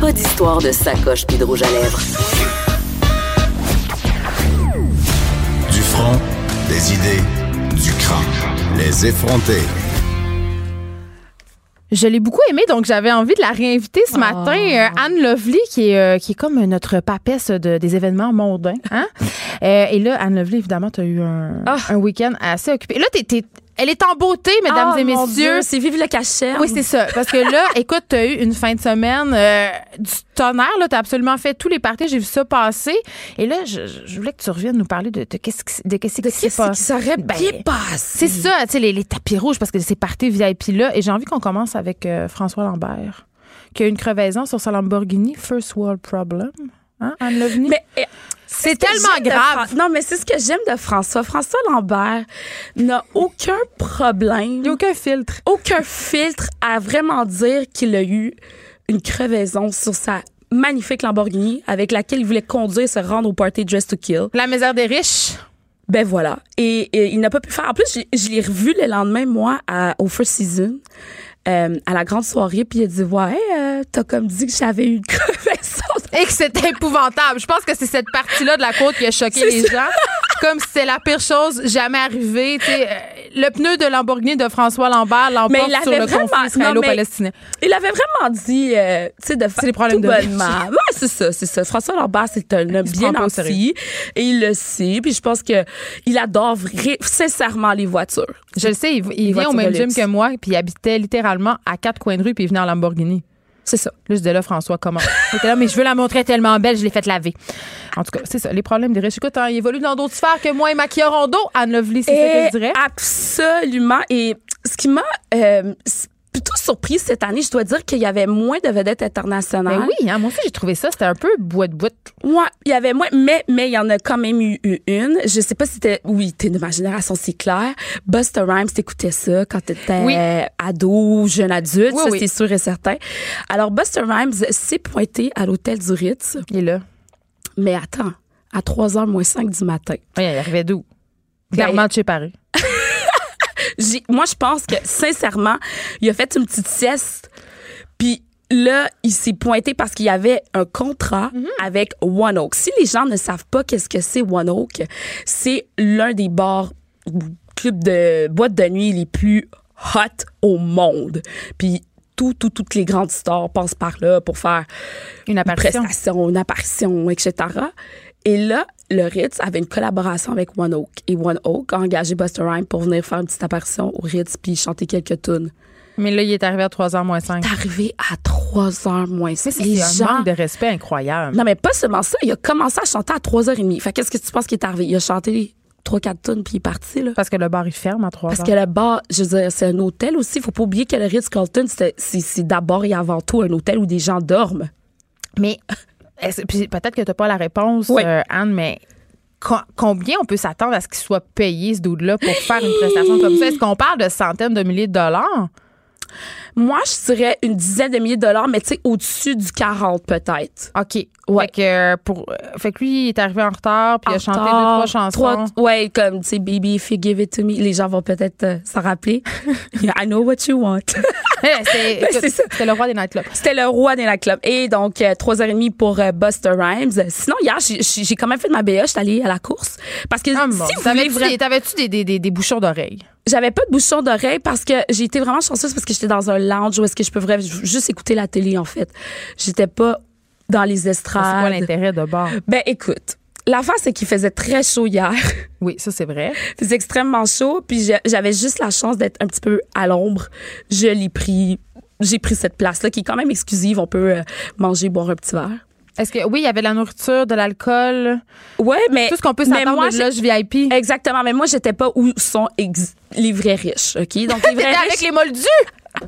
Pas d'histoire de sacoche puis de rouge à lèvres. Du front, des idées, du crâne. Les effronter. Je l'ai beaucoup aimé, donc j'avais envie de la réinviter ce matin. Euh, Anne Lovely, qui est, euh, qui est comme notre papesse de, des événements mondains. Hein? Euh, et là, Anne Lovely, évidemment, tu as eu un, un week-end assez occupé. Et là, t'es- elle est en beauté, mesdames Ah, et mon messieurs. Dieu, c'est vive le cachet. Oui, c'est ça. Parce que là, écoute, t'as eu une fin de semaine euh, du tonnerre. Là, t'as absolument fait tous les parties. J'ai vu ça passer. Et là, je, je voulais que tu reviennes nous parler de, de qu'est-ce qui, de qu'est-ce qui s'est Qu'est-ce qui passé. serait Ben? C'est ça, tu sais, les, les tapis rouges, parce que c'est parti VIP là. Et j'ai envie qu'on commence avec euh, François Lambert, qui a eu une crevaison sur sa Lamborghini, First World Problem. Hein, Anne Lovny? Mais c'est tellement grave. Fran- Non, mais c'est ce que j'aime de François. François Lambert n'a aucun problème, Il n'y a aucun filtre. aucun filtre à vraiment dire qu'il a eu une crevaison sur sa magnifique Lamborghini avec laquelle il voulait conduire et se rendre au party Dress to Kill. La misère des riches. Ben voilà. Et, et il n'a pas pu faire. En plus, je, je l'ai revu le lendemain, moi, à- au First Season, euh, à la grande soirée, puis il a dit Ouais, euh, t'as comme dit que j'avais eu une crevaison. Et que c'était épouvantable. Je pense que c'est cette partie-là de la côte qui a choqué les ça. gens. Comme si c'était la pire chose jamais arrivée. Euh, le pneu de Lamborghini de François Lambert l'emporte sur le vraiment- conflit israélo-palestinien. Il avait vraiment dit, euh, tu sais, de faire les problèmes tout de bonnement. Ouais, c'est ça, c'est ça. François Lambert, c'est un homme bien nanti et il le sait. Puis je pense que il adore sincèrement les voitures. Je le sais, il, il vient au même gym que moi, puis il habitait littéralement à quatre coins de rue, puis il venait en Lamborghini. C'est ça. Là, je disais là, François, comment? Là, mais je veux la montrer tellement belle, je l'ai fait laver. En tout cas, c'est ça, les problèmes des riches. Écoute, hein, il évolue dans d'autres sphères que moi et Maquilla Rondo. Anne Lovely, c'est ça que je dirais. Absolument. Et ce qui m'a euh, surprise cette année, je dois dire qu'il y avait moins de vedettes internationales. Ben oui, hein, moi aussi, j'ai trouvé ça. C'était un peu boîte boîte. Ouais, il y avait moins, mais mais il y en a quand même eu, eu une. Je sais pas si c'était, oui, t'es de ma génération, c'est clair. Buster Rhymes, t'écoutais ça quand t'étais Oui. euh, ado ou jeune adulte, Oui, ça oui. c'est sûr et certain. Alors Buster Rhymes s'est pointé à l'hôtel du Ritz, Il est là. mais attends, à 3h moins 5 du matin. Oui, il arrivait d'où? Clairement de chez Paris. Moi, je pense que, sincèrement, il a fait une petite sieste, puis là, il s'est pointé parce qu'il y avait un contrat avec One Oak. Si les gens ne savent pas qu'est-ce que c'est One Oak, c'est l'un des bars clubs de boîtes de nuit les plus hot au monde. Puis tout, tout, toutes les grandes stars passent par là pour faire Une une apparition. prestation, une apparition, etc. Et là, le Ritz avait une collaboration avec One Oak. Et One Oak a engagé Buster Rhymes pour venir faire une petite apparition au Ritz puis chanter quelques tunes. Mais là, il est arrivé à 3h moins 5. C'est arrivé à 3 h moins C'est 6. Les un gens... manque de respect incroyable. Non, mais pas seulement ça. Il a commencé à chanter à 3h30. Fait qu'est-ce que tu penses qui est arrivé? Il a chanté 3-4 tunes puis il est parti, là. Parce que le bar, il ferme à 3h. Parce que le bar, je veux dire, c'est un hôtel aussi. Faut pas oublier que le Ritz-Carlton, c'est- c'est c'est d'abord et avant tout un hôtel où des gens dorment. Mais puis peut-être que tu n'as pas la réponse, Oui. euh, Anne, mais co- combien on peut s'attendre à ce qu'il soit payé, ce dude-là, pour faire une prestation comme ça? Est-ce qu'on parle de centaines de milliers de dollars? Moi, je dirais une dizaine de milliers de dollars, mais tu sais, au-dessus du 40 peut-être. OK. Ouais. Fait que, euh, pour, euh, fait que lui, il est arrivé en retard, puis il a En chanté deux, retard, trois chansons. trois- ouais, comme, tu sais, Baby, if you give it to me. Les gens vont peut-être euh, s'en rappeler. I know what you want. C'est- Ben. C'était le roi des nightclubs. C'était le roi des nightclubs. Et donc, euh, 3h30 pour euh, Buster Rhymes. Sinon, hier, j'ai- quand même fait de ma BA. J'étais allée à la course. Parce que Ah, si mon, vous vraiment- t'avais-tu des, des, des, des bouchons d'oreilles? J'avais pas de bouchon d'oreille parce que j'ai été vraiment chanceuse parce que j'étais dans un lounge où est-ce que je peux vraiment juste écouter la télé, en fait. J'étais pas dans les C'est quoi estrades. l'intérêt de bar? Ben, écoute. L'affaire, c'est qu'il faisait très chaud hier. Oui, ça, c'est vrai. Il faisait extrêmement chaud, puis j'avais juste la chance d'être un petit peu à l'ombre. Je l'ai pris. J'ai pris cette place-là qui est quand même exclusive. On peut euh, manger, boire un petit verre. Est-ce que, oui, il y avait de la nourriture, de l'alcool, Ouais, mais tout ce qu'on peut s'attendre de loge VIP. Exactement, mais moi j'étais pas où sont les vrais riches, OK? Donc les vrais avec riches les moldus!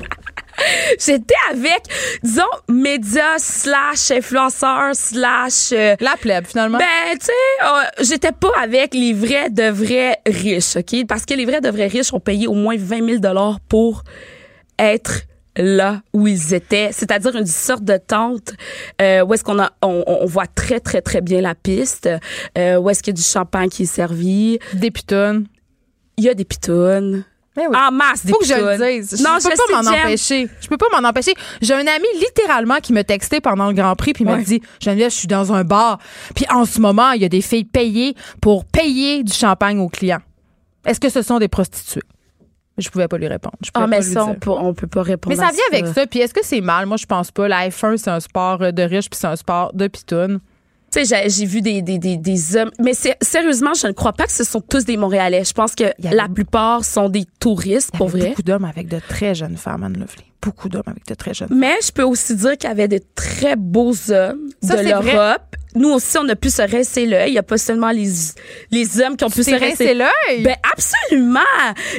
j'étais avec, disons, médias slash influenceurs slash... euh, La plèbe, finalement. ben, tu sais, euh, j'étais pas avec les vrais de vrais riches, OK? Parce que les vrais de vrais riches ont payé au moins 20 000 pour être là où ils étaient, c'est-à-dire une sorte de tente euh, où est-ce qu'on a on, on voit très très très bien la piste, euh, où est-ce qu'il y a du champagne qui est servi, Des pitounes. il y a des pitounes. Ben oui. En masse, des Faut que je le dise. Non, je peux je pas sais, m'en empêcher. Je peux pas m'en empêcher. J'ai un ami littéralement qui me textait pendant le Grand Prix puis il Ouais. m'a dit Geneviève, je suis dans un bar. Puis en ce moment, il y a des filles payées pour payer du champagne aux clients. Est-ce que ce sont des prostituées? Je pouvais pas lui répondre. Je pouvais Ah, pas mais lui ça, on dire. peut, on peut pas répondre Mais ça vient avec ça. Puis est-ce que c'est mal? Moi, je pense pas. La F1, c'est un sport de riches puis c'est un sport de pitounes. Tu sais, j'ai- j'ai vu des, des, des, des hommes. Mais c'est- sérieusement, je ne crois pas que ce sont tous des Montréalais. Je pense que avait- la plupart sont des touristes, Il y pour vrai. beaucoup d'hommes avec de très jeunes femmes, Anne Lovely. Beaucoup d'hommes avec de très jeunes Mais je peux aussi dire qu'il y avait de très beaux hommes Ça, de c'est vrai. l'Europe. Nous aussi, on a pu se rincer l'œil. Il n'y a pas seulement les, les hommes qui ont pu se C'est rincer l'œil? Ben absolument.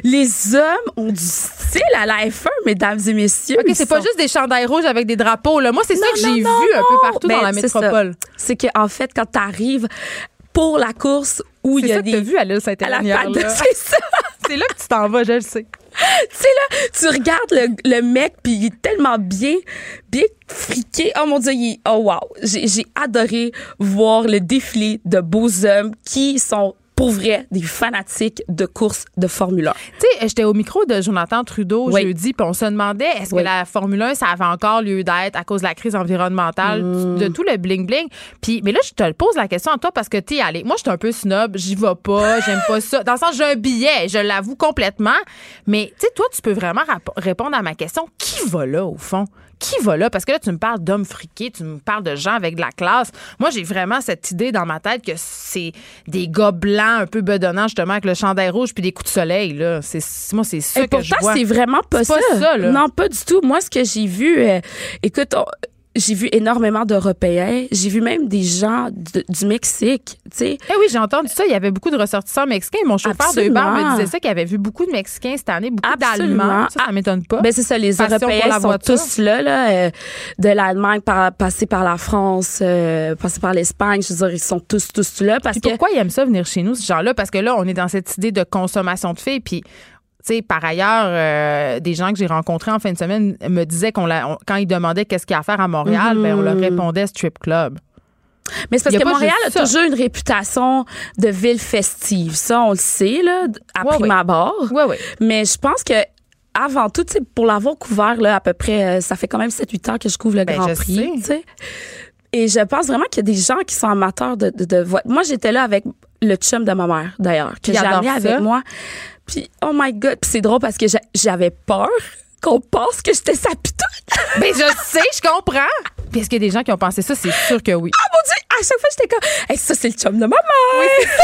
Les hommes ont du style à la F1, mesdames et messieurs. OK, c'est pas juste des chandails rouges avec des drapeaux. Là. Moi, c'est ça que j'ai vu non, un peu partout dans Ben, la c'est ça. métropole. C'est qu'en fait, quand tu arrives pour la course où il C'est y a ça que des t'as vu à l'île la Saint-Hélène. là. c'est ça. C'est là que tu t'en vas, je le sais. tu sais là, tu regardes le, le mec puis il est tellement bien bien friqué. Oh mon dieu, il est- oh wow. J'ai adoré voir le défilé de beaux hommes qui sont pour vrai des fanatiques de courses de Formule 1. Tu sais, j'étais au micro de Jonathan Trudeau Oui. jeudi, puis on se demandait est-ce Oui. que la Formule 1, ça avait encore lieu d'être à cause de la crise environnementale, Mm. de tout le bling-bling? Puis, mais là, je te le pose la question à toi parce que t'es allé. Moi, je suis un peu snob, j'y vais pas, j'aime pas ça. Dans le sens, j'ai un billet, je l'avoue complètement. Mais, tu sais, toi, tu peux vraiment répondre à ma question. Qui va là, au fond? Qui va là? Parce que là, tu me parles d'hommes friqués, tu me parles de gens avec de la classe. Moi, j'ai vraiment cette idée dans ma tête que c'est des gars blancs un peu bedonnants, justement, avec le chandail rouge puis des coups de soleil, là. C'est, moi, c'est ça Et que je pourtant, vois. c'est vraiment pas C'est ça. pas ça, là. Non, pas du tout. Moi, ce que j'ai vu, euh, écoute, on- j'ai vu énormément d'Européens. J'ai vu même des gens de- du Mexique, tu sais. Eh oui, j'ai entendu ça. Il y avait beaucoup de ressortissants mexicains. Mon chauffeur de Uber me disait ça, qu'il y avait vu beaucoup de Mexicains cette année, beaucoup Absolument. d'Allemands. Ça, ça m'étonne pas. Ben c'est ça, les Passion Européens sont voiture. tous là, là euh, de l'Allemagne, par, passer par la France, euh, passer par l'Espagne. Je veux dire, ils sont tous, tous là parce Puis que pourquoi ils aiment ça venir chez nous, ces gens-là? Parce que là, on est dans cette idée de consommation de filles. Puis, tu sais, par ailleurs, euh, des gens que j'ai rencontrés en fin de semaine me disaient qu'on l'a, on- quand ils demandaient qu'est-ce qu'il y a à faire à Montréal, ben, on leur répondait strip club. Mais c'est parce que Montréal a ça. toujours une réputation de ville festive. Ça, on le sait, là, à Ouais, prime ouais. abord. Oui, oui. Mais je pense que avant tout, pour l'avoir couvert, là, à peu près, euh, ça fait quand même 7-8 ans que je couvre le Ben, Grand Prix. sais. Et je pense vraiment qu'il y a des gens qui sont amateurs de, de, Moi, j'étais là avec le chum de ma mère, d'ailleurs, que j'ai amené avec moi. Puis, oh my God, puis c'est drôle parce que j'a- j'avais peur qu'on pense que j'étais sa pitoune. Ben, je sais, je comprends. Puis, est-ce qu'il y a des gens qui ont pensé ça? C'est sûr que oui. Ah mon Dieu, à chaque fois, j'étais comme, hey, ça, c'est le chum de ma mère.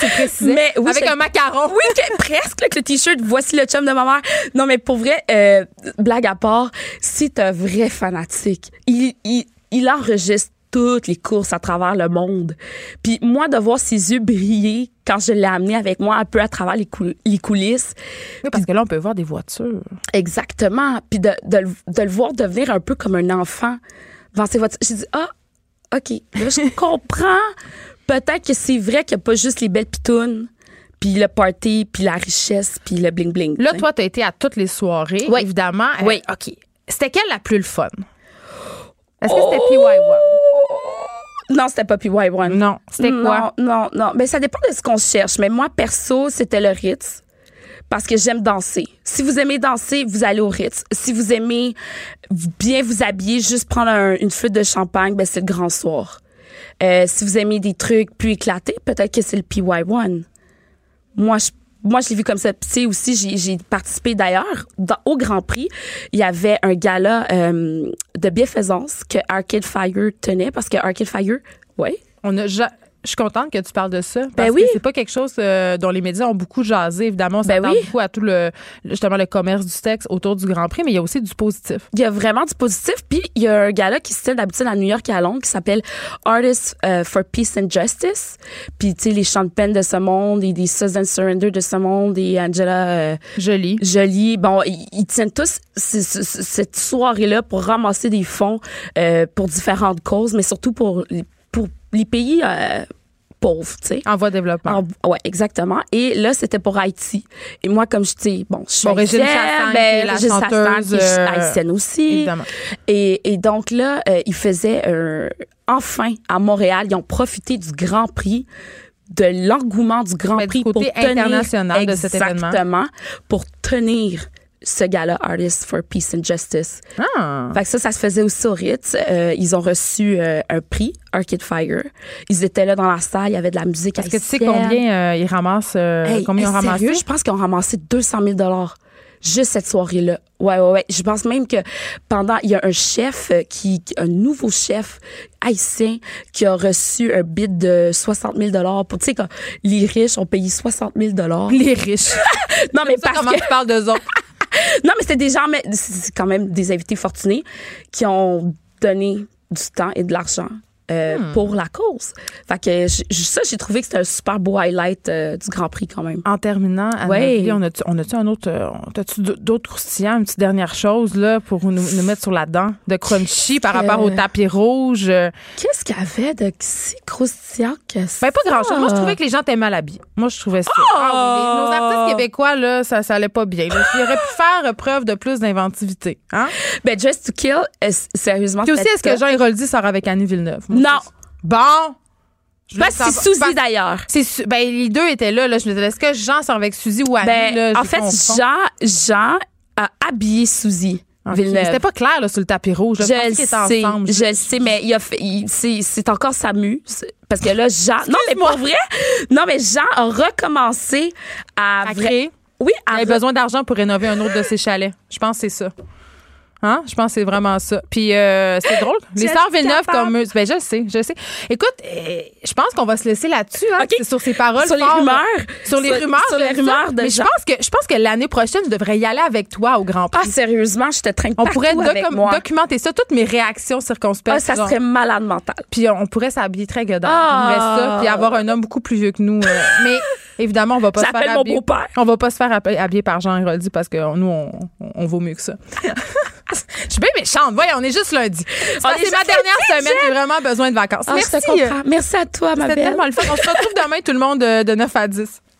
Tu précisais. Mais oui, Avec c'est- un macaron. Oui, que- presque, avec le t-shirt, voici le chum de ma mère. Non, mais pour vrai, euh, blague à part, c'est un vrai fanatique. Il, il, il enregistre toutes les courses à travers le monde. Puis moi, de voir ses yeux briller quand je l'ai amené avec moi un peu à travers les, cou- les coulisses. Oui, parce que là, on peut voir des voitures. Exactement. Puis de, de, le- de le voir devenir un peu comme un enfant devant ses voitures. J'ai dit, ah, OK, là, je comprends. Peut-être que c'est vrai qu'il n'y a pas juste les belles pitounes, puis le party, puis la richesse, puis le bling-bling. Là, toi, tu as été à toutes les soirées, Oui. évidemment. Euh, Oui. OK. C'était quelle la plus le fun? Est-ce que Oh! c'était PY1? Non, c'était pas PY1. Non. C'était quoi? Non, non, non. Mais ça dépend de ce qu'on cherche. Mais moi, perso, c'était le Ritz. Parce que j'aime danser. Si vous aimez danser, vous allez au Ritz. Si vous aimez bien vous habiller, juste prendre un- une flûte de champagne, ben c'est le grand soir. Euh, si vous aimez des trucs plus éclatés, peut-être que c'est le PY1. Moi, je moi, je l'ai vu comme ça. Tu sais, aussi, j'ai- participé d'ailleurs au Grand Prix. Il y avait un gala euh, de bienfaisance que Arcade Fire tenait parce que Arcade Fire, ouais, On a Je suis contente que tu parles de ça. Ben Parce oui. que c'est pas quelque chose euh, dont les médias ont beaucoup jasé. Évidemment, on Ben s'attend oui. beaucoup à tout le, justement, le commerce du sexe autour du Grand Prix, mais il y a aussi du positif. Il y a vraiment du positif. Puis il y a un gars-là qui se tient d'habitude à New York et à Londres qui s'appelle Artists euh, for Peace and Justice. Puis tu sais, les Sean Penn de ce monde et des Susan Surrender de ce monde et Angela euh, Joli. Jolie. Bon, ils, tiennent tous cette soirée-là pour ramasser des fonds euh, pour différentes causes, mais surtout pour, les- pays euh, pauvres, tu sais. En voie de développement. En- ouais, exactement. Et là, c'était pour Haïti. Et moi, comme je dis, bon, je suis Bon, haïtienne, ben, est la Régine chanteuse, euh, haïtienne aussi. Évidemment. Et, et donc là, euh, ils faisaient un- enfin à Montréal, ils ont profité du Grand Prix de l'engouement du Grand Mais du Prix côté pour tenir international de cet événement. exactement pour tenir ce gala Artists for Peace and Justice. Ah. Fait que ça, ça se faisait aussi au Ritz. Euh, ils ont reçu euh, un prix, Arcade Fire. Ils étaient là dans la salle, il y avait de la musique Est-ce que tu sais combien euh, ils ramassent, euh, Hey, combien ils ont ramassé? je pense qu'ils ont ramassé 200 000 juste cette soirée-là. Ouais, ouais, ouais. Je pense même que pendant, il y a un chef euh, qui, un nouveau chef haïtien qui a reçu un bid de 60 000 pour, tu sais, quand les riches ont payé 60 000 Les riches. Non, mais Ça, parce comment que, tu parles d'eux autres? non, mais c'était des gens, mais c'est quand même des invités fortunés qui ont donné du temps et de l'argent. Euh, Hmm. pour la cause. Fait que je- ça, j'ai trouvé que c'était un super beau highlight euh, du Grand Prix quand même. En terminant, Anne Ouais. On a-tu on un autre, euh, as-tu d'autres croustillants, une petite dernière chose là pour nous, nous mettre sur la dent de crunchy par rapport au tapis rouge? Qu'est-ce qu'il y avait de si croustillant que ça? Ben, pas grand-chose. Moi, je trouvais que les gens étaient mal habillés. Moi, je trouvais ça. Ah oui, les- nos artistes québécois, là, ça, ça allait pas bien. là. Ils auraient pu faire preuve de plus d'inventivité. Hein? Ben, Dress to Kill, euh, sérieusement, Puis aussi, est-ce que. Jean Héroldi sort avec Annie Villeneuve? Moi, Non. Bon. Je Ben, c'est savoir- Suzy Parce- d'ailleurs. C'est ben les deux étaient là, là. Je me disais, est-ce que Jean sort avec Suzy ou Annie? Ben, là, en fait. Jean, Jean a habillé Suzy Ok. Villeneuve. C'était pas clair là, sur le tapis rouge. là. Je le sais, ensemble. je le sais, mais il a fait, il- c'est, encore Samu. c'est- Parce que là, Jean, non, mais pour vrai, non, mais Jean a recommencé à, À créer. oui, Il à avait re- besoin d'argent pour rénover un autre de ses chalets. Je pense que c'est ça. Hein? Je pense que c'est vraiment ça. Puis euh, c'est drôle. Les sœurs Villeneuve comme eux. Ben, je sais, je sais. Écoute, euh, je pense qu'on va se laisser là-dessus. Hein. C'est sur ces paroles. Sur les fortes. rumeurs. Sur les Sur- rumeurs. sur les rumeurs de Mais je pense que, je pense que l'année prochaine, je devrais y aller avec toi au Grand Prix. Ah, sérieusement, je te traîne on pourrait avec docu- moi. documenter ça, toutes mes réactions circonspectes. Ah, ça serait malade mental. Puis on pourrait s'habiller très godard. Ah. Ça. Puis avoir un homme beaucoup plus vieux que nous. euh, mais évidemment, on va pas se faire mon habiller. On va pas se faire habiller par Jean Héroldi parce que nous, on, on- on vaut mieux que ça. Je suis bien méchante. Voyons, on est juste lundi. C'est ma dernière semaine. J'ai vraiment besoin de vacances. Ah, Merci. je te comprends. Merci à toi, ma belle. tellement le fun. On se retrouve demain, tout le monde, de, de 9 à 10.